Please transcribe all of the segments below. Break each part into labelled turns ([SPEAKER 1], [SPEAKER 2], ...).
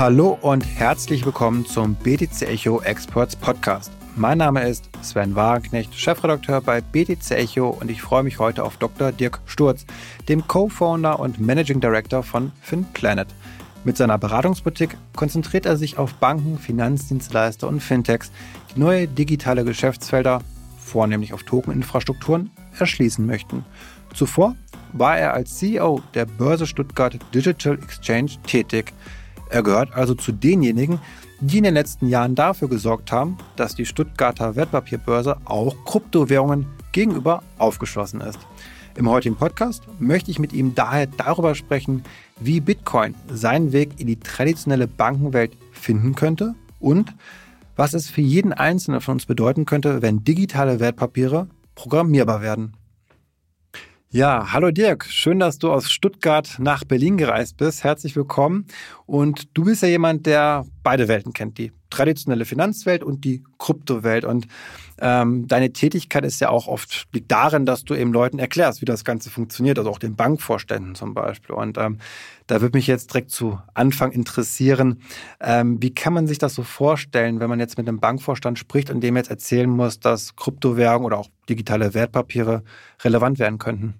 [SPEAKER 1] Hallo und herzlich willkommen zum BTC Echo Experts Podcast. Mein Name ist Sven Wagenknecht, Chefredakteur bei BTC Echo und ich freue mich heute auf Dr. Dirk Sturz, dem Co-Founder und Managing Director von FinPlanet. Mit seiner Beratungsboutique konzentriert er sich auf Banken, Finanzdienstleister und Fintechs, die neue digitale Geschäftsfelder, vornehmlich auf Tokeninfrastrukturen, erschließen möchten. Zuvor war er als CEO der Börse Stuttgart Digital Exchange tätig. Er gehört also zu denjenigen, die in den letzten Jahren dafür gesorgt haben, dass die Stuttgarter Wertpapierbörse auch Kryptowährungen gegenüber aufgeschlossen ist. Im heutigen Podcast möchte ich mit ihm daher darüber sprechen, wie Bitcoin seinen Weg in die traditionelle Bankenwelt finden könnte und was es für jeden Einzelnen von uns bedeuten könnte, wenn digitale Wertpapiere programmierbar werden. Ja, hallo Dirk, schön, dass du aus Stuttgart nach Berlin gereist bist. Herzlich willkommen. Und du bist ja jemand, der beide Welten kennt, die traditionelle Finanzwelt und die Kryptowelt. Und ähm, deine Tätigkeit ist ja auch oft liegt darin, dass du eben Leuten erklärst, wie das Ganze funktioniert, also auch den Bankvorständen zum Beispiel. Und ähm, da würde mich jetzt direkt zu Anfang interessieren, ähm, wie kann man sich das so vorstellen, wenn man jetzt mit einem Bankvorstand spricht und dem jetzt erzählen muss, dass Kryptowährungen oder auch digitale Wertpapiere relevant werden könnten?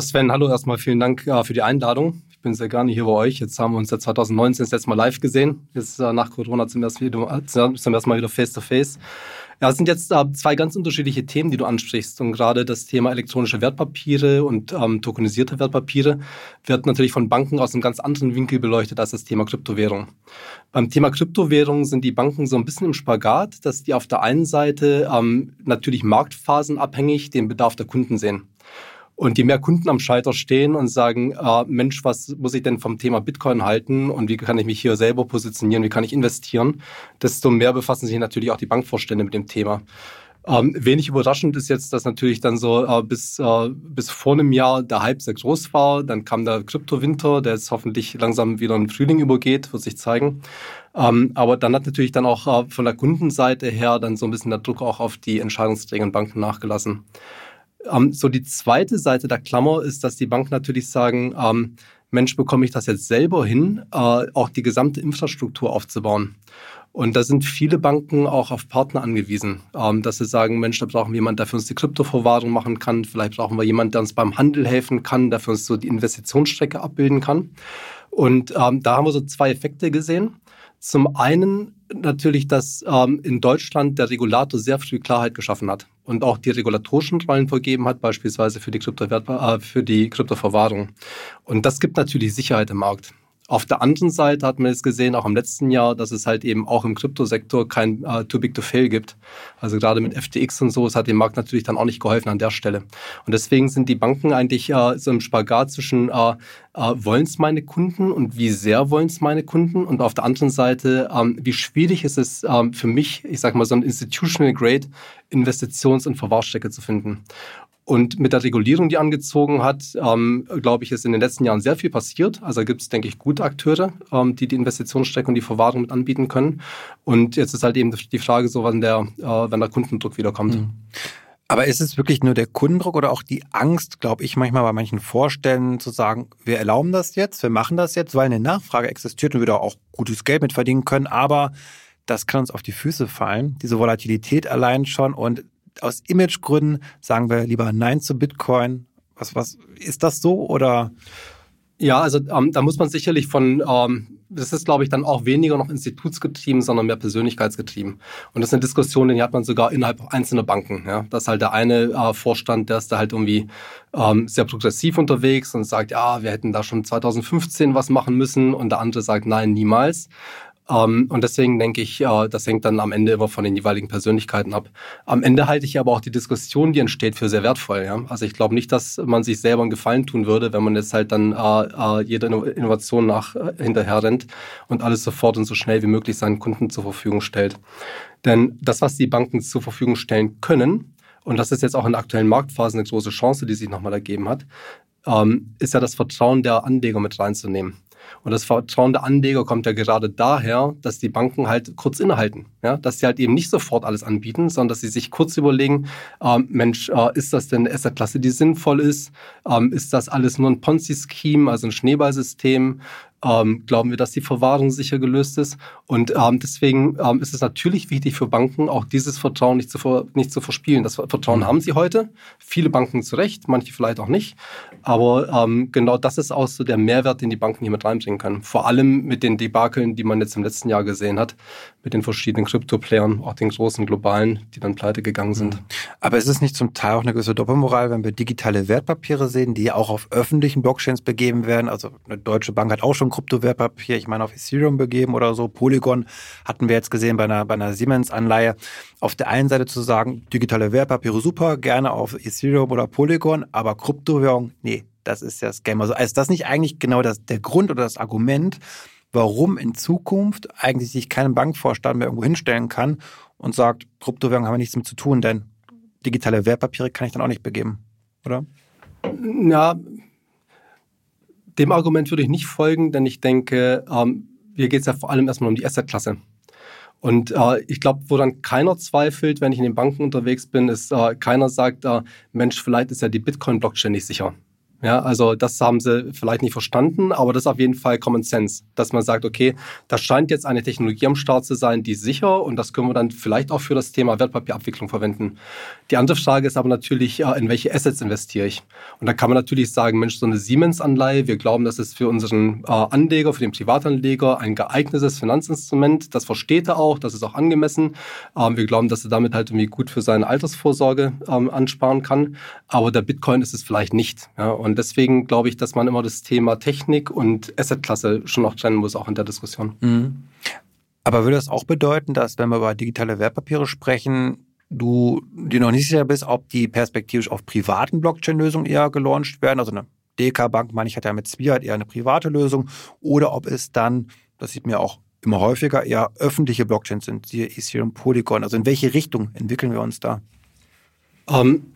[SPEAKER 2] Sven, hallo erstmal, vielen Dank äh, für die Einladung. Ich bin sehr gerne hier bei euch. Jetzt haben wir uns ja 2019 das letzte Mal live gesehen. Jetzt äh, nach Corona zum ersten, wieder, zum ersten Mal wieder face-to-face. Ja, es sind jetzt äh, zwei ganz unterschiedliche Themen, die du ansprichst. Und gerade das Thema elektronische Wertpapiere und ähm, tokenisierte Wertpapiere wird natürlich von Banken aus einem ganz anderen Winkel beleuchtet als das Thema Kryptowährung. Beim Thema Kryptowährung sind die Banken so ein bisschen im Spagat, dass die auf der einen Seite ähm, natürlich marktphasenabhängig den Bedarf der Kunden sehen. Und je mehr Kunden am Schalter stehen und sagen, äh, Mensch, was muss ich denn vom Thema Bitcoin halten und wie kann ich mich hier selber positionieren, wie kann ich investieren, desto mehr befassen sich natürlich auch die Bankvorstände mit dem Thema. Ähm, wenig überraschend ist jetzt, dass natürlich dann so äh, bis, äh, bis vor einem Jahr der Hype sehr groß war. Dann kam der Kryptowinter, der jetzt hoffentlich langsam wieder in Frühling übergeht, wird sich zeigen. Ähm, aber dann hat natürlich dann auch äh, von der Kundenseite her dann so ein bisschen der Druck auch auf die Entscheidungsträger und Banken nachgelassen. Ähm, so die zweite Seite der Klammer ist, dass die Banken natürlich sagen, ähm, Mensch, bekomme ich das jetzt selber hin, äh, auch die gesamte Infrastruktur aufzubauen. Und da sind viele Banken auch auf Partner angewiesen, ähm, dass sie sagen, Mensch, da brauchen wir jemanden, der für uns die Kryptoverwahrung machen kann. Vielleicht brauchen wir jemanden, der uns beim Handel helfen kann, der für uns so die Investitionsstrecke abbilden kann. Und ähm, da haben wir so zwei Effekte gesehen. Zum einen natürlich, dass ähm, in Deutschland der Regulator sehr früh Klarheit geschaffen hat und auch die regulatorischen Rollen vergeben hat, beispielsweise für die, Kryptowert äh, für die Kryptoverwahrung. Und das gibt natürlich Sicherheit im Markt. Auf der anderen Seite hat man jetzt gesehen, auch im letzten Jahr, dass es halt eben auch im Kryptosektor kein äh, Too Big to Fail gibt. Also gerade mit FTX und so, es hat dem Markt natürlich dann auch nicht geholfen an der Stelle. Und deswegen sind die Banken eigentlich äh, so im Spagat zwischen, äh, äh, wollen es meine Kunden und wie sehr wollen es meine Kunden? Und auf der anderen Seite, ähm, wie schwierig ist es ähm, für mich, ich sage mal, so ein Institutional Grade Investitions- und Verwahrstrecke zu finden. Und mit der Regulierung, die angezogen hat, ähm, glaube ich, ist in den letzten Jahren sehr viel passiert. Also gibt es, denke ich, gute Akteure, ähm, die die Investitionsstrecke und die Verwahrung mit anbieten können. Und jetzt ist halt eben die Frage so, wann der, äh, wann der Kundendruck wiederkommt. Mhm.
[SPEAKER 1] Aber ist es wirklich nur der Kundendruck oder auch die Angst, glaube ich, manchmal bei manchen Vorstellen zu sagen, wir erlauben das jetzt, wir machen das jetzt, weil eine Nachfrage existiert und wir da auch gutes Geld mit verdienen können, aber das kann uns auf die Füße fallen, diese Volatilität allein schon und aus Imagegründen sagen wir lieber Nein zu Bitcoin. Was, was ist das so oder?
[SPEAKER 2] Ja, also ähm, da muss man sicherlich von, ähm, das ist glaube ich dann auch weniger noch institutsgetrieben, sondern mehr persönlichkeitsgetrieben. Und das ist eine Diskussion, die hat man sogar innerhalb einzelner Banken. Ja? Das ist halt der eine äh, Vorstand, der ist da halt irgendwie ähm, sehr progressiv unterwegs und sagt, ja, wir hätten da schon 2015 was machen müssen. Und der andere sagt, nein, niemals. Ähm, und deswegen denke ich, äh, das hängt dann am Ende immer von den jeweiligen Persönlichkeiten ab. Am Ende halte ich aber auch die Diskussion, die entsteht, für sehr wertvoll. Ja? Also ich glaube nicht, dass man sich selber einen Gefallen tun würde, wenn man jetzt halt dann äh, äh, jede Innovation nach äh, hinterher rennt und alles sofort und so schnell wie möglich seinen Kunden zur Verfügung stellt. Denn das, was die Banken zur Verfügung stellen können, und das ist jetzt auch in aktuellen Marktphase eine große Chance, die sich nochmal ergeben hat, ähm, ist ja das Vertrauen der Anleger mit reinzunehmen. Und das Vertrauen der Anleger kommt ja gerade daher, dass die Banken halt kurz innehalten. Ja? Dass sie halt eben nicht sofort alles anbieten, sondern dass sie sich kurz überlegen, ähm, Mensch, äh, ist das denn eine Assetklasse, die sinnvoll ist? Ähm, ist das alles nur ein Ponzi-Scheme, also ein Schneeballsystem? Ähm, glauben wir, dass die Verwahrung sicher gelöst ist. Und ähm, deswegen ähm, ist es natürlich wichtig für Banken, auch dieses Vertrauen nicht zu, ver nicht zu verspielen. Das Vertrauen mhm. haben sie heute. Viele Banken zu Recht, manche vielleicht auch nicht. Aber ähm, genau das ist auch so der Mehrwert, den die Banken hier mit reinbringen können. Vor allem mit den Debakeln, die man jetzt im letzten Jahr gesehen hat, mit den verschiedenen Krypto-Playern, auch den großen globalen, die dann pleite gegangen sind. Mhm.
[SPEAKER 1] Aber ist es nicht zum Teil auch eine gewisse Doppelmoral, wenn wir digitale Wertpapiere sehen, die auch auf öffentlichen Blockchains begeben werden? Also eine deutsche Bank hat auch schon Kryptowertpapier, ich meine auf Ethereum begeben oder so. Polygon hatten wir jetzt gesehen bei einer, bei einer Siemens-Anleihe. Auf der einen Seite zu sagen, digitale Wertpapiere super, gerne auf Ethereum oder Polygon, aber Kryptowährung, nee, das ist ja das Game. Also ist das nicht eigentlich genau das, der Grund oder das Argument, warum in Zukunft eigentlich sich kein Bankvorstand mehr irgendwo hinstellen kann und sagt, Kryptowährung haben wir nichts mit zu tun, denn digitale Wertpapiere kann ich dann auch nicht begeben, oder?
[SPEAKER 2] Ja, dem Argument würde ich nicht folgen, denn ich denke, ähm, hier geht es ja vor allem erstmal um die Assetklasse. Und äh, ich glaube, wo dann keiner zweifelt, wenn ich in den Banken unterwegs bin, ist, äh, keiner sagt, äh, Mensch, vielleicht ist ja die Bitcoin-Blockchain nicht sicher. Ja, also das haben sie vielleicht nicht verstanden, aber das ist auf jeden Fall Common Sense, dass man sagt, okay, da scheint jetzt eine Technologie am Start zu sein, die sicher und das können wir dann vielleicht auch für das Thema Wertpapierabwicklung verwenden. Die andere Frage ist aber natürlich, in welche Assets investiere ich? Und da kann man natürlich sagen, Mensch, so eine Siemens-Anleihe, wir glauben, das ist für unseren äh, Anleger, für den Privatanleger ein geeignetes Finanzinstrument. Das versteht er auch, das ist auch angemessen. Ähm, wir glauben, dass er damit halt irgendwie gut für seine Altersvorsorge ähm, ansparen kann. Aber der Bitcoin ist es vielleicht nicht. Und und deswegen glaube ich, dass man immer das Thema Technik und Assetklasse schon noch trennen muss, auch in der Diskussion. Mhm.
[SPEAKER 1] Aber würde das auch bedeuten, dass, wenn wir über digitale Wertpapiere sprechen, du dir noch nicht sicher bist, ob die perspektivisch auf privaten Blockchain-Lösungen eher gelauncht werden? Also eine DK-Bank, meine ich, hat ja mit Swiat eher eine private Lösung. Oder ob es dann, das sieht mir auch immer häufiger, eher öffentliche Blockchains sind, siehe Ethereum, Polygon. Also in welche Richtung entwickeln wir uns da?
[SPEAKER 2] Um,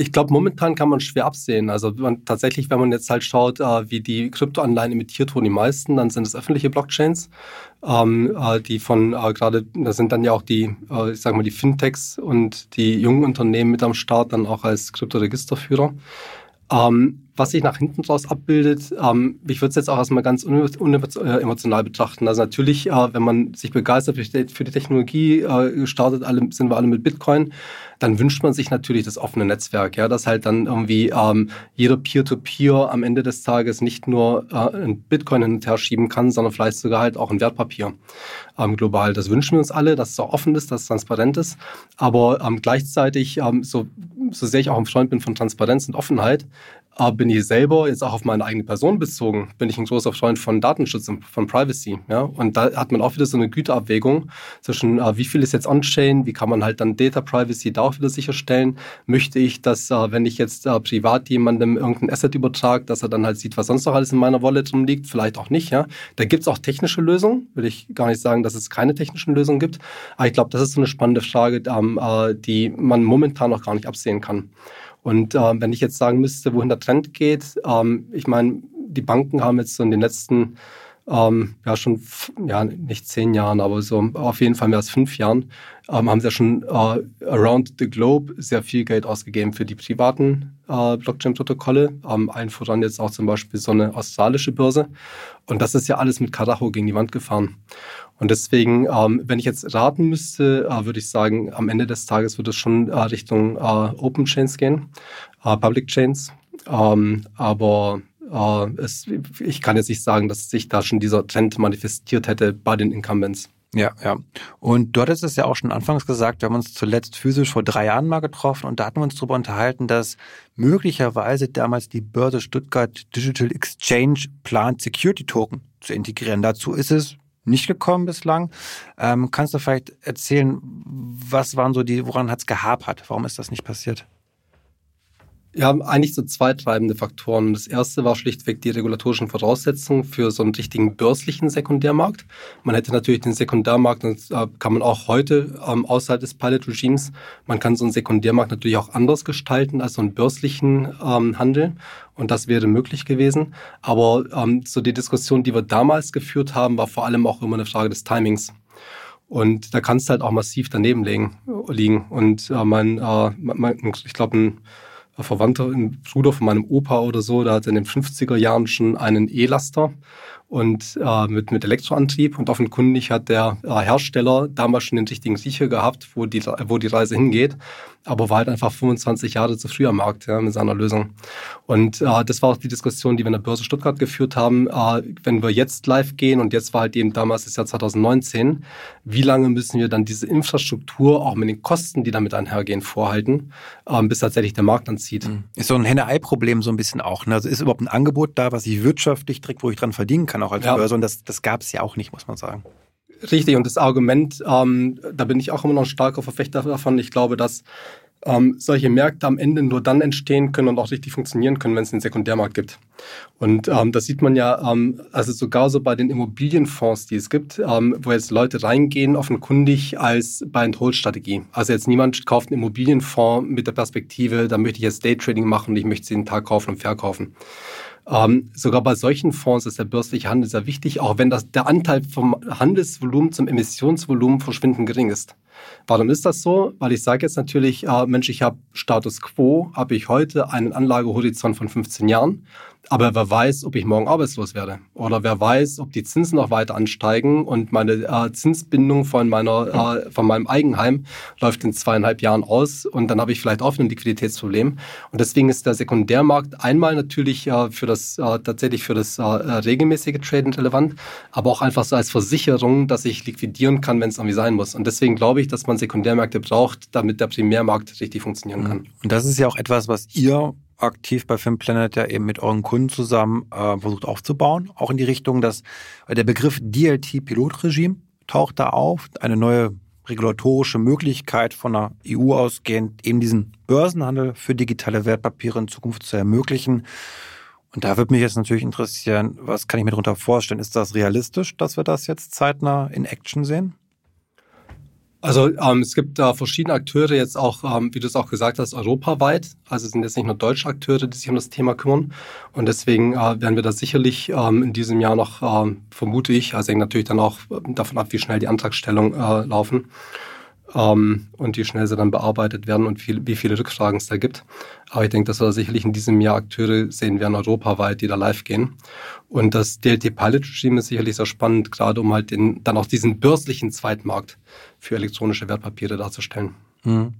[SPEAKER 2] ich glaube, momentan kann man schwer absehen. Also man, tatsächlich, wenn man jetzt halt schaut, äh, wie die Kryptoanleihen emittiert wurden, die meisten, dann sind es öffentliche Blockchains, ähm, äh, die von äh, gerade, da sind dann ja auch die, äh, ich sage mal, die Fintechs und die jungen Unternehmen mit am Start, dann auch als Kryptoregisterführer. Ähm, was sich nach hinten raus abbildet, ähm, ich würde es jetzt auch erstmal ganz unemotional betrachten. Also natürlich, äh, wenn man sich begeistert für die Technologie, äh, startet alle, sind wir alle mit Bitcoin, dann wünscht man sich natürlich das offene Netzwerk, ja, dass halt dann irgendwie ähm, jeder Peer-to-Peer -Peer am Ende des Tages nicht nur äh, ein Bitcoin hin und her schieben kann, sondern vielleicht sogar halt auch ein Wertpapier ähm, global. Das wünschen wir uns alle, dass es auch offen ist, dass es transparent ist. Aber ähm, gleichzeitig, ähm, so, so sehr ich auch ein Freund bin von Transparenz und Offenheit, äh, bin ich selber, jetzt auch auf meine eigene Person bezogen, bin ich ein großer Freund von Datenschutz und von Privacy. Ja? Und da hat man auch wieder so eine Güterabwägung zwischen, äh, wie viel ist jetzt on-chain, wie kann man halt dann Data Privacy da auch wieder sicherstellen. Möchte ich, dass, äh, wenn ich jetzt äh, privat jemandem irgendein Asset übertrage, dass er dann halt sieht, was sonst noch alles in meiner Wallet rumliegt? Vielleicht auch nicht. Ja? Da gibt es auch technische Lösungen. Will ich gar nicht sagen, dass es keine technischen Lösungen gibt. Aber ich glaube, das ist so eine spannende Frage, ähm, äh, die man momentan noch gar nicht absehen kann. Und äh, wenn ich jetzt sagen müsste, wohin der Trend geht, ähm, ich meine, die Banken haben jetzt so in den letzten, ähm, ja schon, ja nicht zehn Jahren, aber so auf jeden Fall mehr als fünf Jahren, ähm, haben sie ja schon äh, around the globe sehr viel Geld ausgegeben für die privaten äh, Blockchain-Protokolle. Ähm, allen voran jetzt auch zum Beispiel so eine australische Börse. Und das ist ja alles mit Karacho gegen die Wand gefahren. Und deswegen, ähm, wenn ich jetzt raten müsste, äh, würde ich sagen, am Ende des Tages wird es schon äh, Richtung äh, Open Chains gehen, äh, Public Chains. Ähm, aber es, ich kann jetzt nicht sagen, dass sich da schon dieser Trend manifestiert hätte bei den Incumbents.
[SPEAKER 1] Ja, ja. Und du hattest es ja auch schon anfangs gesagt, wir haben uns zuletzt physisch vor drei Jahren mal getroffen und da hatten wir uns darüber unterhalten, dass möglicherweise damals die Börse Stuttgart Digital Exchange plant, Security Token zu integrieren. Dazu ist es nicht gekommen bislang. Ähm, kannst du vielleicht erzählen, was waren so die, woran hat es gehapert? Warum ist das nicht passiert?
[SPEAKER 2] Wir haben eigentlich so zwei treibende Faktoren. Das erste war schlichtweg die regulatorischen Voraussetzungen für so einen richtigen börslichen Sekundärmarkt. Man hätte natürlich den Sekundärmarkt, das äh, kann man auch heute ähm, außerhalb des Pilot-Regimes, man kann so einen Sekundärmarkt natürlich auch anders gestalten als so einen börslichen ähm, Handel. Und das wäre möglich gewesen. Aber ähm, so die Diskussion, die wir damals geführt haben, war vor allem auch immer eine Frage des Timings. Und da kannst du halt auch massiv daneben liegen. Und äh, man, äh, man, ich glaube, ein Verwandter, ein Bruder von meinem Opa oder so, der hatte in den 50er Jahren schon einen E-Laster und äh, mit, mit Elektroantrieb und offenkundig hat der äh, Hersteller damals schon den richtigen Riecher gehabt, wo die, wo die Reise hingeht, aber war halt einfach 25 Jahre zu früh am Markt ja, mit seiner Lösung. Und äh, das war auch die Diskussion, die wir in der Börse Stuttgart geführt haben. Äh, wenn wir jetzt live gehen und jetzt war halt eben damals das Jahr 2019, wie lange müssen wir dann diese Infrastruktur auch mit den Kosten, die damit einhergehen, vorhalten, äh, bis tatsächlich der Markt anzieht?
[SPEAKER 1] Ist so ein Henne-Ei-Problem so ein bisschen auch. Ne? Also ist überhaupt ein Angebot da, was ich wirtschaftlich direkt, wo ich dran verdienen kann? Kann auch als ja. Börse und das, das gab es ja auch nicht, muss man sagen.
[SPEAKER 2] Richtig, und das Argument, ähm, da bin ich auch immer noch ein starker Verfechter davon. Ich glaube, dass ähm, solche Märkte am Ende nur dann entstehen können und auch richtig funktionieren können, wenn es einen Sekundärmarkt gibt. Und ähm, das sieht man ja, ähm, also sogar so bei den Immobilienfonds, die es gibt, ähm, wo jetzt Leute reingehen, offenkundig als Buy-and-Hold-Strategie. Also jetzt niemand kauft einen Immobilienfonds mit der Perspektive, da möchte ich jetzt Daytrading machen und ich möchte sie jeden Tag kaufen und verkaufen. Ähm, sogar bei solchen Fonds ist der börsliche Handel sehr wichtig, auch wenn das, der Anteil vom Handelsvolumen zum Emissionsvolumen verschwindend gering ist. Warum ist das so? Weil ich sage jetzt natürlich, äh, Mensch, ich habe Status quo, habe ich heute einen Anlagehorizont von 15 Jahren aber wer weiß, ob ich morgen arbeitslos werde. Oder wer weiß, ob die Zinsen noch weiter ansteigen und meine äh, Zinsbindung von, meiner, äh, von meinem Eigenheim läuft in zweieinhalb Jahren aus und dann habe ich vielleicht auch ein Liquiditätsproblem. Und deswegen ist der Sekundärmarkt einmal natürlich äh, für das, äh, tatsächlich für das äh, regelmäßige Traden relevant, aber auch einfach so als Versicherung, dass ich liquidieren kann, wenn es irgendwie sein muss. Und deswegen glaube ich, dass man Sekundärmärkte braucht, damit der Primärmarkt richtig funktionieren kann.
[SPEAKER 1] Und das ist ja auch etwas, was ihr aktiv bei FinPlanet ja eben mit euren Kunden zusammen äh, versucht aufzubauen. Auch in die Richtung, dass äh, der Begriff DLT-Pilotregime taucht da auf. Eine neue regulatorische Möglichkeit von der EU ausgehend, eben diesen Börsenhandel für digitale Wertpapiere in Zukunft zu ermöglichen. Und da würde mich jetzt natürlich interessieren, was kann ich mir darunter vorstellen? Ist das realistisch, dass wir das jetzt zeitnah in Action sehen?
[SPEAKER 2] Also ähm, es gibt da verschiedene Akteure jetzt auch, ähm, wie du es auch gesagt hast, europaweit. Also es sind jetzt nicht nur deutsche Akteure, die sich um das Thema kümmern. Und deswegen äh, werden wir da sicherlich ähm, in diesem Jahr noch, ähm, vermute ich, also hängt natürlich dann auch davon ab, wie schnell die Antragstellung äh, laufen ähm, und wie schnell sie dann bearbeitet werden und viel, wie viele Rückfragen es da gibt. Aber ich denke, dass wir sicherlich in diesem Jahr Akteure sehen werden, europaweit, die da live gehen. Und das DLT Pilot Regime ist sicherlich sehr spannend, gerade um halt den, dann auch diesen börslichen Zweitmarkt für elektronische Wertpapiere darzustellen.
[SPEAKER 1] Hm.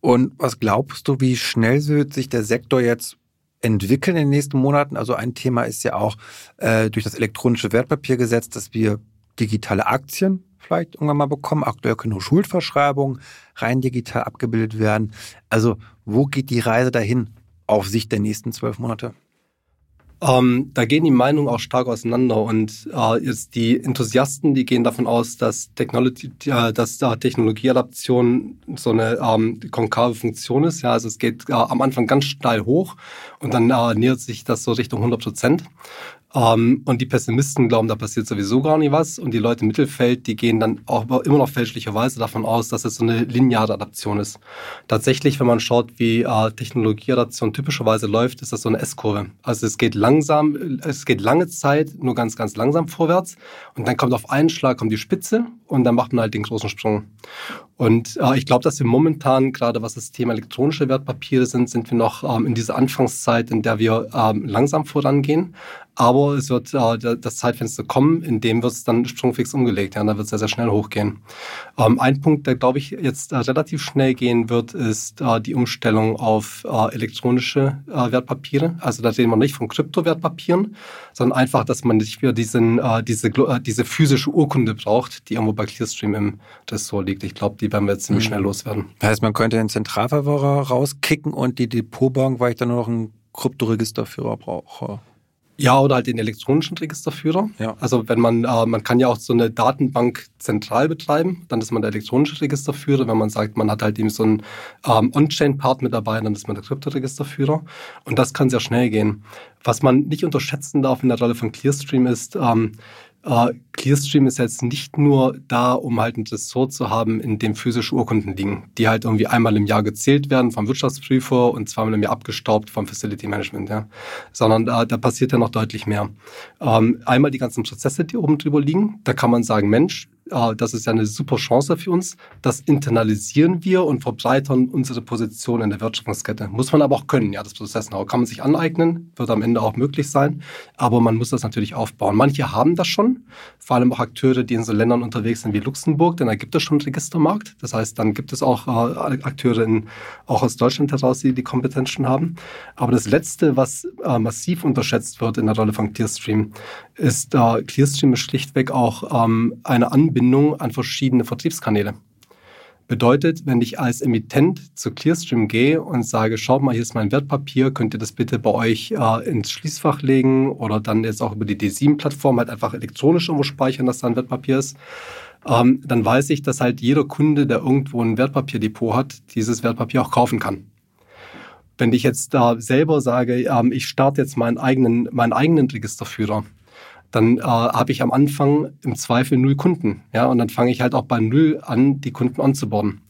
[SPEAKER 1] Und was glaubst du, wie schnell wird sich der Sektor jetzt entwickeln in den nächsten Monaten? Also ein Thema ist ja auch äh, durch das elektronische Wertpapiergesetz, dass wir digitale Aktien vielleicht irgendwann mal bekommen. Aktuell können nur Schuldverschreibungen rein digital abgebildet werden. Also wo geht die Reise dahin auf Sicht der nächsten zwölf Monate?
[SPEAKER 2] Ähm, da gehen die Meinungen auch stark auseinander und äh, jetzt die Enthusiasten, die gehen davon aus, dass, Technology, äh, dass äh, Technologieadaption so eine ähm, konkave Funktion ist. Ja, also es geht äh, am Anfang ganz steil hoch und dann äh, nähert sich das so Richtung 100 Prozent. Ähm, und die Pessimisten glauben, da passiert sowieso gar nicht was. Und die Leute im Mittelfeld, die gehen dann auch immer noch fälschlicherweise davon aus, dass es so eine lineare Adaption ist. Tatsächlich, wenn man schaut, wie äh, Technologieadaption typischerweise läuft, ist das so eine S-Kurve. Also es geht langsam, es geht lange Zeit nur ganz, ganz langsam vorwärts. Und dann kommt auf einen Schlag kommt die Spitze und dann macht man halt den großen Sprung. Und äh, ich glaube, dass wir momentan, gerade was das Thema elektronische Wertpapiere sind, sind wir noch ähm, in dieser Anfangszeit, in der wir ähm, langsam vorangehen. Aber es wird äh, das Zeitfenster kommen, in dem wird es dann sprungfix umgelegt. Ja, da wird es sehr, sehr schnell hochgehen. Ähm, ein Punkt, der, glaube ich, jetzt äh, relativ schnell gehen wird, ist äh, die Umstellung auf äh, elektronische äh, Wertpapiere. Also da reden wir nicht von Kryptowertpapieren, sondern einfach, dass man nicht mehr diesen, diese, diese physische Urkunde braucht, die irgendwo bei Clearstream im Ressort liegt. Ich glaube, die werden wir jetzt ziemlich mhm. schnell loswerden.
[SPEAKER 1] Das heißt, man könnte den Zentralverwahrer rauskicken und die Depotbank, weil ich dann nur noch einen Kryptoregisterführer brauche.
[SPEAKER 2] Ja, oder halt den elektronischen Registerführer. Ja. Also wenn man, äh, man kann ja auch so eine Datenbank zentral betreiben, dann ist man der elektronische Registerführer. Wenn man sagt, man hat halt eben so einen ähm, On-Chain-Part mit dabei, dann ist man der Kryptoregisterführer. Und das kann sehr schnell gehen. Was man nicht unterschätzen darf in der Rolle von Clearstream ist, ähm, äh, Clearstream ist jetzt nicht nur da, um halt ein Ressort zu haben, in dem physische Urkunden liegen, die halt irgendwie einmal im Jahr gezählt werden vom Wirtschaftsprüfer und zweimal im Jahr abgestaubt vom Facility Management, ja. Sondern äh, da passiert ja noch deutlich mehr. Ähm, einmal die ganzen Prozesse, die oben drüber liegen, da kann man sagen, Mensch, äh, das ist ja eine super Chance für uns. Das internalisieren wir und verbreitern unsere Position in der Wertschöpfungskette. Muss man aber auch können, ja, das Prozess-Know kann man sich aneignen, wird am Ende auch möglich sein, aber man muss das natürlich aufbauen. Manche haben das schon, vor allem auch Akteure, die in so Ländern unterwegs sind wie Luxemburg, denn da gibt es schon einen Registermarkt. Das heißt, dann gibt es auch äh, Akteure in, auch aus Deutschland heraus, die die Kompetenz schon haben. Aber das Letzte, was äh, massiv unterschätzt wird in der Rolle von Clearstream, ist, äh, Clearstream ist schlichtweg auch ähm, eine Anbindung an verschiedene Vertriebskanäle. Bedeutet, wenn ich als Emittent zu Clearstream gehe und sage, schaut mal, hier ist mein Wertpapier, könnt ihr das bitte bei euch äh, ins Schließfach legen oder dann jetzt auch über die D7-Plattform halt einfach elektronisch irgendwo speichern, dass da ein Wertpapier ist, ähm, dann weiß ich, dass halt jeder Kunde, der irgendwo ein Wertpapierdepot hat, dieses Wertpapier auch kaufen kann. Wenn ich jetzt da selber sage, ähm, ich starte jetzt meinen eigenen, meinen eigenen Registerführer, dann äh, habe ich am Anfang im Zweifel null Kunden. Ja, und dann fange ich halt auch bei null an, die Kunden anzuborden.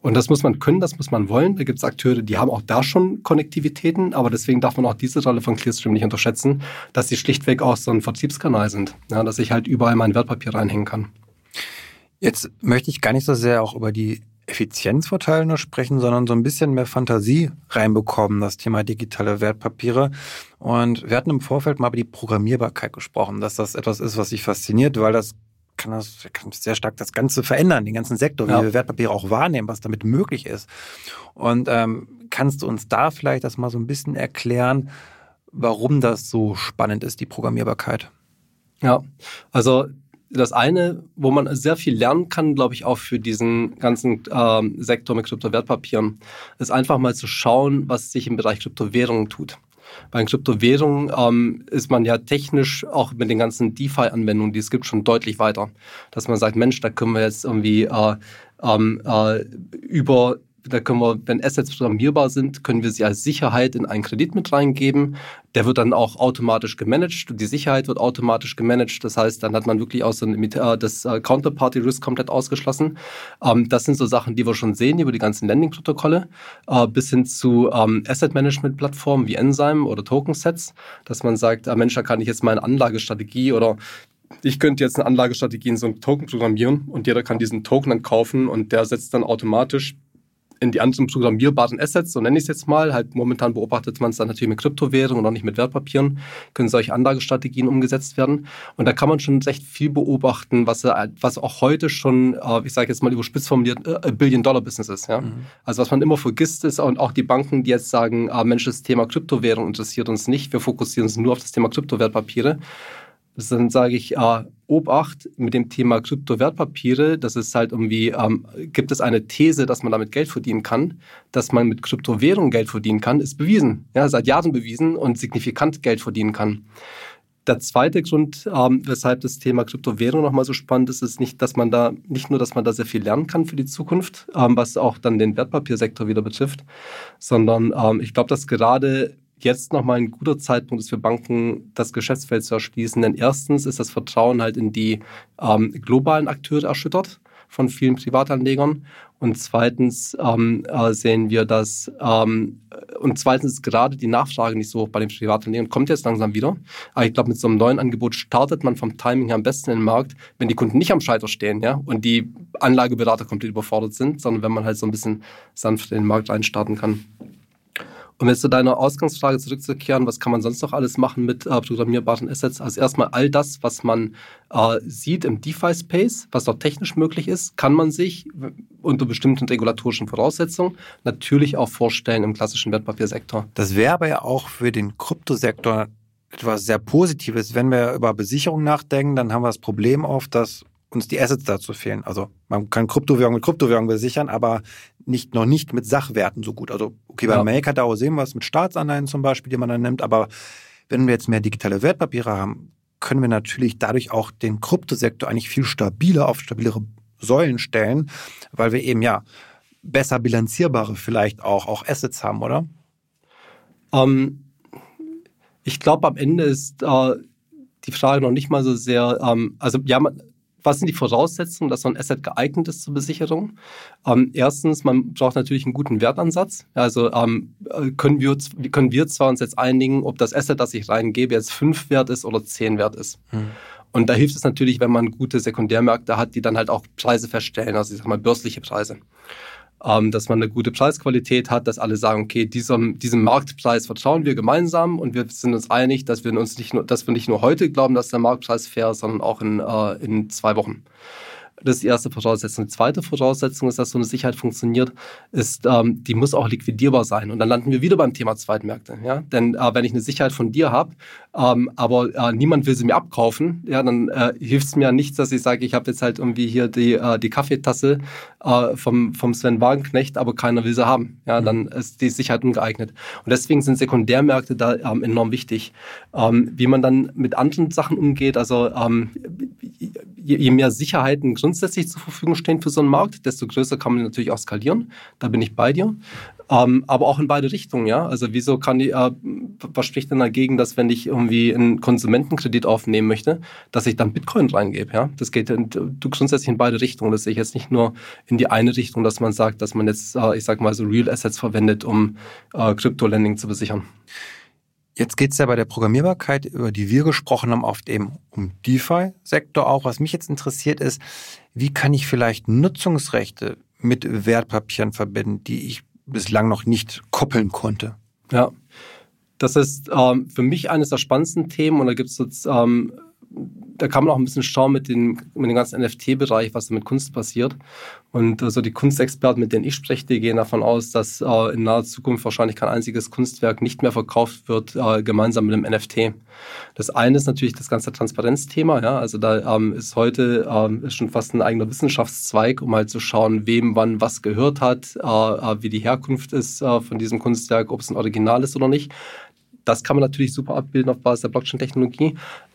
[SPEAKER 2] Und das muss man können, das muss man wollen. Da gibt es Akteure, die haben auch da schon Konnektivitäten, aber deswegen darf man auch diese Rolle von Clearstream nicht unterschätzen, dass sie schlichtweg auch so ein Vertriebskanal sind, ja, dass ich halt überall mein Wertpapier reinhängen kann.
[SPEAKER 1] Jetzt möchte ich gar nicht so sehr auch über die Effizienzvorteile nur sprechen, sondern so ein bisschen mehr Fantasie reinbekommen, das Thema digitale Wertpapiere. Und wir hatten im Vorfeld mal über die Programmierbarkeit gesprochen, dass das etwas ist, was sich fasziniert, weil das kann das kann sehr stark das Ganze verändern, den ganzen Sektor, ja. wie wir Wertpapiere auch wahrnehmen, was damit möglich ist. Und ähm, kannst du uns da vielleicht das mal so ein bisschen erklären, warum das so spannend ist, die Programmierbarkeit?
[SPEAKER 2] Ja, also das eine, wo man sehr viel lernen kann, glaube ich, auch für diesen ganzen ähm, Sektor mit Kryptowertpapieren, ist einfach mal zu schauen, was sich im Bereich Kryptowährungen tut. Bei Kryptowährungen ähm, ist man ja technisch auch mit den ganzen DeFi-Anwendungen, die es gibt, schon deutlich weiter. Dass man sagt, Mensch, da können wir jetzt irgendwie äh, ähm, äh, über da können wir, wenn Assets programmierbar sind, können wir sie als Sicherheit in einen Kredit mit reingeben. Der wird dann auch automatisch gemanagt. Die Sicherheit wird automatisch gemanagt. Das heißt, dann hat man wirklich auch so ein, äh, das äh, Counterparty Risk komplett ausgeschlossen. Ähm, das sind so Sachen, die wir schon sehen über die ganzen Landing-Protokolle, äh, bis hin zu ähm, Asset-Management-Plattformen wie Enzyme oder Token-Sets, dass man sagt, Mensch, da kann ich jetzt meine Anlagestrategie oder ich könnte jetzt eine Anlagestrategie in so einem Token programmieren und jeder kann diesen Token dann kaufen und der setzt dann automatisch in die anderen programmierbaren Assets, so nenne ich es jetzt mal. Halt momentan beobachtet man es dann natürlich mit Kryptowährungen und auch nicht mit Wertpapieren, können solche Anlagestrategien umgesetzt werden. Und da kann man schon recht viel beobachten, was, was auch heute schon, äh, ich sage jetzt mal überspitzt formuliert, äh, Billion-Dollar-Business ist. Ja? Mhm. Also was man immer vergisst ist, und auch die Banken, die jetzt sagen, ah, Mensch, das Thema Kryptowährung interessiert uns nicht, wir fokussieren uns nur auf das Thema Kryptowertpapiere dann sage ich, äh, Obacht mit dem Thema Kryptowertpapiere, das ist halt irgendwie, ähm, gibt es eine These, dass man damit Geld verdienen kann, dass man mit Kryptowährung Geld verdienen kann, ist bewiesen, ja, seit Jahren bewiesen und signifikant Geld verdienen kann. Der zweite Grund, ähm, weshalb das Thema Kryptowährung nochmal so spannend ist, ist nicht, dass man da, nicht nur, dass man da sehr viel lernen kann für die Zukunft, ähm, was auch dann den Wertpapiersektor wieder betrifft, sondern ähm, ich glaube, dass gerade jetzt nochmal ein guter Zeitpunkt ist für Banken, das Geschäftsfeld zu erschließen. Denn erstens ist das Vertrauen halt in die ähm, globalen Akteure erschüttert von vielen Privatanlegern. Und zweitens ähm, äh, sehen wir, dass ähm, und zweitens ist gerade die Nachfrage nicht so hoch bei den Privatanlegern, kommt jetzt langsam wieder. Aber ich glaube, mit so einem neuen Angebot startet man vom Timing her am besten in den Markt, wenn die Kunden nicht am Scheiter stehen, ja, und die Anlageberater komplett überfordert sind, sondern wenn man halt so ein bisschen sanft in den Markt reinstarten kann. Um jetzt zu deiner Ausgangsfrage zurückzukehren, was kann man sonst noch alles machen mit äh, programmierbaren Assets? Also erstmal all das, was man äh, sieht im DeFi-Space, was dort technisch möglich ist, kann man sich unter bestimmten regulatorischen Voraussetzungen natürlich auch vorstellen im klassischen Wertpapiersektor.
[SPEAKER 1] Das wäre aber ja auch für den Kryptosektor etwas sehr Positives. Wenn wir über Besicherung nachdenken, dann haben wir das Problem oft, dass uns die Assets dazu fehlen. Also man kann Kryptowährung mit Kryptowährung besichern, aber nicht, noch nicht mit Sachwerten so gut. Also okay, bei ja. MakerDAO sehen wir es mit Staatsanleihen zum Beispiel, die man dann nimmt, aber wenn wir jetzt mehr digitale Wertpapiere haben, können wir natürlich dadurch auch den Kryptosektor eigentlich viel stabiler auf stabilere Säulen stellen, weil wir eben ja besser bilanzierbare vielleicht auch, auch Assets haben, oder?
[SPEAKER 2] Ähm, ich glaube, am Ende ist äh, die Frage noch nicht mal so sehr, ähm, also ja, man, was sind die Voraussetzungen, dass so ein Asset geeignet ist zur Besicherung? Ähm, erstens, man braucht natürlich einen guten Wertansatz. Also ähm, können, wir, können wir zwar uns jetzt einigen, ob das Asset, das ich reingebe, jetzt 5 wert ist oder 10 wert ist. Hm. Und da hilft es natürlich, wenn man gute Sekundärmärkte hat, die dann halt auch Preise feststellen, also ich sag mal börsliche Preise. Ähm, dass man eine gute Preisqualität hat, dass alle sagen, okay, diesem, diesem Marktpreis vertrauen wir gemeinsam und wir sind uns einig, dass wir uns nicht nur, dass wir nicht nur heute glauben, dass der Marktpreis fair ist, sondern auch in, äh, in zwei Wochen. Das ist die erste Voraussetzung. Die zweite Voraussetzung ist, dass so eine Sicherheit funktioniert, ist, ähm, die muss auch liquidierbar sein. Und dann landen wir wieder beim Thema Zweitmärkte. Ja? Denn äh, wenn ich eine Sicherheit von dir habe, ähm, aber äh, niemand will sie mir abkaufen, ja, dann äh, hilft es mir nichts, dass ich sage, ich habe jetzt halt irgendwie hier die, äh, die Kaffeetasse äh, vom, vom Sven Wagenknecht, aber keiner will sie haben. Ja, mhm. dann ist die Sicherheit ungeeignet. Und deswegen sind Sekundärmärkte da ähm, enorm wichtig. Ähm, wie man dann mit anderen Sachen umgeht, also ähm, je, je mehr Sicherheiten grundsätzlich zur Verfügung stehen für so einen Markt, desto größer kann man natürlich auch skalieren. Da bin ich bei dir. Ähm, aber auch in beide Richtungen, ja. Also wieso kann die, äh, was spricht denn dagegen, dass wenn ich irgendwie einen Konsumentenkredit aufnehmen möchte, dass ich dann Bitcoin reingebe, ja? Das geht in, grundsätzlich in beide Richtungen. Das sehe ich jetzt nicht nur in die eine Richtung, dass man sagt, dass man jetzt, äh, ich sag mal so Real Assets verwendet, um äh, Crypto-Lending zu besichern.
[SPEAKER 1] Jetzt geht es ja bei der Programmierbarkeit, über die wir gesprochen haben, oft eben um DeFi-Sektor auch. Was mich jetzt interessiert ist, wie kann ich vielleicht Nutzungsrechte mit Wertpapieren verbinden, die ich bislang noch nicht koppeln konnte.
[SPEAKER 2] Ja, das ist ähm, für mich eines der spannendsten Themen und da gibt es jetzt ähm, da kann man auch ein bisschen schauen mit, den, mit dem ganzen NFT-Bereich, was da mit Kunst passiert. Und also die Kunstexperten, mit denen ich spreche, die gehen davon aus, dass äh, in naher Zukunft wahrscheinlich kein einziges Kunstwerk nicht mehr verkauft wird, äh, gemeinsam mit einem NFT. Das eine ist natürlich das ganze Transparenzthema. Ja? Also da ähm, ist heute ähm, ist schon fast ein eigener Wissenschaftszweig, um halt zu schauen, wem wann was gehört hat, äh, äh wie die Herkunft ist äh, von diesem Kunstwerk, ob es ein Original ist oder nicht. Das kann man natürlich super abbilden auf Basis der Blockchain-Technologie.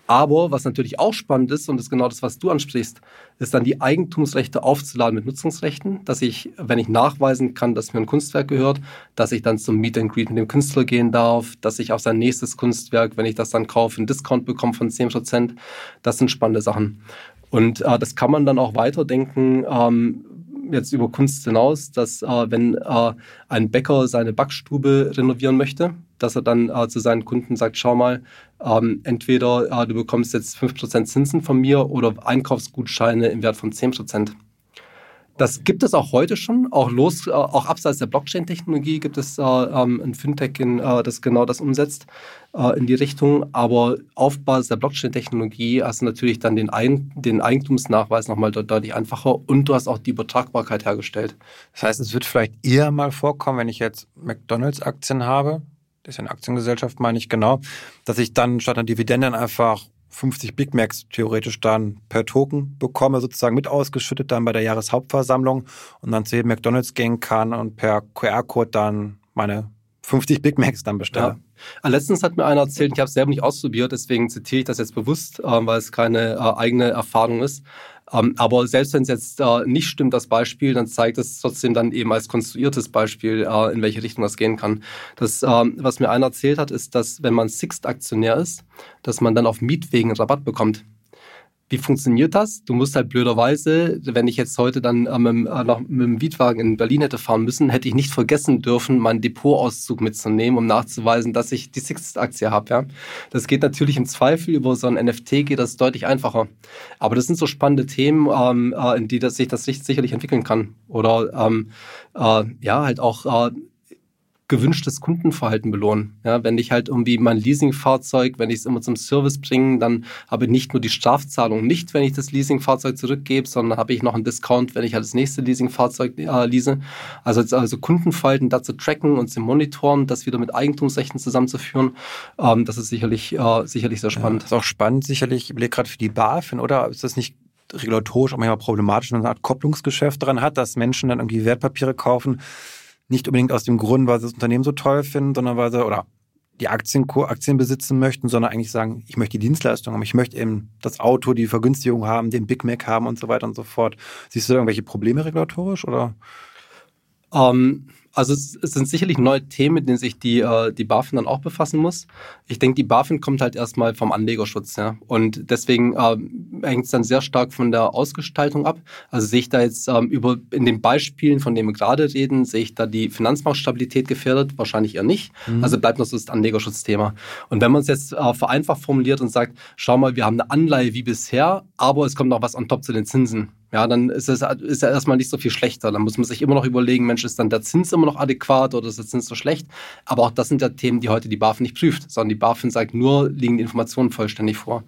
[SPEAKER 2] Aber was natürlich auch spannend ist, und das ist genau das, was du ansprichst, ist dann die Eigentumsrechte aufzuladen mit Nutzungsrechten, dass ich, wenn ich nachweisen kann, dass mir ein Kunstwerk gehört, dass ich dann zum Meet and Greet mit dem Künstler gehen darf, dass ich auf sein nächstes Kunstwerk, wenn ich das dann kaufe, einen Discount bekomme von 10%. Das sind spannende Sachen. Und äh, das kann man dann auch weiterdenken, ähm, jetzt über Kunst hinaus, dass äh, wenn äh, ein Bäcker seine Backstube renovieren möchte, dass er dann äh, zu seinen Kunden sagt, schau mal, ähm, entweder äh, du bekommst jetzt 5% Zinsen von mir oder Einkaufsgutscheine im Wert von 10%. Das gibt es auch heute schon, auch los, äh, auch abseits der Blockchain-Technologie gibt es äh, ähm, ein Fintech, in, äh, das genau das umsetzt in die Richtung. Aber auf Basis der Blockchain-Technologie hast du natürlich dann den, Ein den Eigentumsnachweis nochmal deutlich einfacher und du hast auch die Übertragbarkeit hergestellt.
[SPEAKER 1] Das heißt, es wird vielleicht eher mal vorkommen, wenn ich jetzt McDonalds-Aktien habe, ist ja eine Aktiengesellschaft, meine ich genau, dass ich dann statt einer Dividende einfach 50 Big Macs theoretisch dann per Token bekomme, sozusagen mit ausgeschüttet dann bei der Jahreshauptversammlung und dann zu jedem McDonalds gehen kann und per QR-Code dann meine 50 Big Macs dann bestelle.
[SPEAKER 2] Ja. Letztens hat mir einer erzählt, ich habe es selber nicht ausprobiert, deswegen zitiere ich das jetzt bewusst, äh, weil es keine äh, eigene Erfahrung ist. Ähm, aber selbst wenn es jetzt äh, nicht stimmt, das Beispiel, dann zeigt es trotzdem dann eben als konstruiertes Beispiel, äh, in welche Richtung das gehen kann. Das, ähm, was mir einer erzählt hat, ist, dass wenn man Sixt-Aktionär ist, dass man dann auf Mietwegen Rabatt bekommt. Wie funktioniert das? Du musst halt blöderweise, wenn ich jetzt heute dann äh, mit, äh, noch mit dem Mietwagen in Berlin hätte fahren müssen, hätte ich nicht vergessen dürfen, meinen Depotauszug mitzunehmen, um nachzuweisen, dass ich die Sixt-Aktie habe. Ja? Das geht natürlich im Zweifel über so ein NFT, geht das deutlich einfacher. Aber das sind so spannende Themen, ähm, äh, in die das sich das sicherlich entwickeln kann. Oder ähm, äh, ja, halt auch äh, gewünschtes Kundenverhalten belohnen. Ja, wenn ich halt irgendwie mein Leasingfahrzeug, wenn ich es immer zum Service bringe, dann habe ich nicht nur die Strafzahlung nicht, wenn ich das Leasingfahrzeug zurückgebe, sondern habe ich noch einen Discount, wenn ich halt das nächste Leasingfahrzeug äh, lease. Also, also Kundenverhalten da zu tracken und zu monitoren, das wieder mit Eigentumsrechten zusammenzuführen, ähm, das ist sicherlich, äh, sicherlich sehr spannend.
[SPEAKER 1] Ja, das ist auch spannend, sicherlich. Ich überlege gerade für die BaFin, oder? Ist das nicht regulatorisch auch manchmal problematisch, wenn man eine Art Kopplungsgeschäft dran hat, dass Menschen dann irgendwie Wertpapiere kaufen, nicht unbedingt aus dem Grund, weil sie das Unternehmen so toll finden, sondern weil sie, oder die Aktien, Aktien besitzen möchten, sondern eigentlich sagen, ich möchte die Dienstleistung haben, ich möchte eben das Auto, die Vergünstigung haben, den Big Mac haben und so weiter und so fort. Siehst du irgendwelche Probleme regulatorisch oder?
[SPEAKER 2] Ähm, Also es, es, sind sicherlich neue Themen, mit denen sich die, äh, die BaFin dann auch befassen muss. Ich denke, die BaFin kommt halt erstmal vom Anlegerschutz. Ja? Und deswegen äh, hängt es dann sehr stark von der Ausgestaltung ab. Also sehe ich da jetzt ähm, über in den Beispielen, von denen wir gerade reden, sehe ich da die Finanzmarktstabilität gefährdet? Wahrscheinlich eher nicht. Mhm. Also bleibt noch so das Anlegerschutzthema. Und wenn man es jetzt äh, vereinfacht formuliert und sagt, schau mal, wir haben eine Anleihe wie bisher, aber es kommt noch was on top zu den Zinsen ja, dann ist es ist ja erstmal nicht so viel schlechter. Dann muss man sich immer noch überlegen, Mensch, ist dann der Zins immer noch adäquat oder ist der Zins so schlecht? Aber auch das sind ja Themen, die heute die BaFin nicht prüft, sondern die BaFin sagt nur, liegen die Informationen vollständig vor.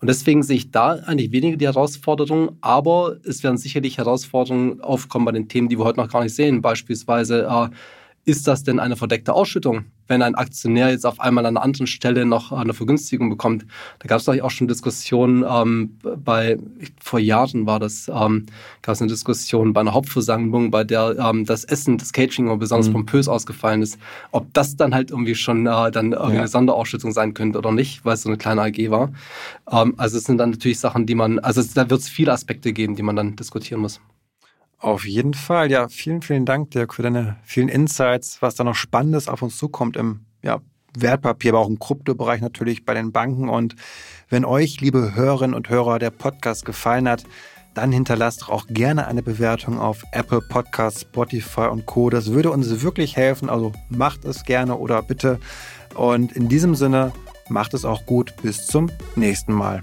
[SPEAKER 2] Und deswegen sehe ich da eigentlich weniger die Herausforderungen, aber es werden sicherlich Herausforderungen aufkommen bei den Themen, die wir heute noch gar nicht sehen. Beispielsweise äh, ist das denn eine verdeckte Ausschüttung, wenn ein Aktionär jetzt auf einmal an einer anderen Stelle noch eine Vergünstigung bekommt? Da gab es auch schon Diskussionen, ähm, bei, vor Jahren war das, ähm, gab es eine Diskussion bei einer Hauptversammlung, bei der ähm, das Essen, das Catering besonders mhm. pompös ausgefallen ist, ob das dann halt irgendwie schon äh, dann irgendwie ja. eine Sonderausschüttung sein könnte oder nicht, weil es so eine kleine AG war. Ähm, also es sind dann natürlich Sachen, die man, also da wird es viele Aspekte geben, die man dann diskutieren muss.
[SPEAKER 1] Auf jeden Fall. Ja, vielen, vielen Dank, Dirk, für deine vielen Insights, was da noch Spannendes auf uns zukommt im ja, Wertpapier, aber auch im Kryptobereich natürlich bei den Banken. Und wenn euch, liebe Hörerinnen und Hörer, der Podcast gefallen hat, dann hinterlasst auch gerne eine Bewertung auf Apple Podcasts, Spotify und Co. Das würde uns wirklich helfen. Also macht es gerne oder bitte. Und in diesem Sinne, macht es auch gut. Bis zum nächsten Mal.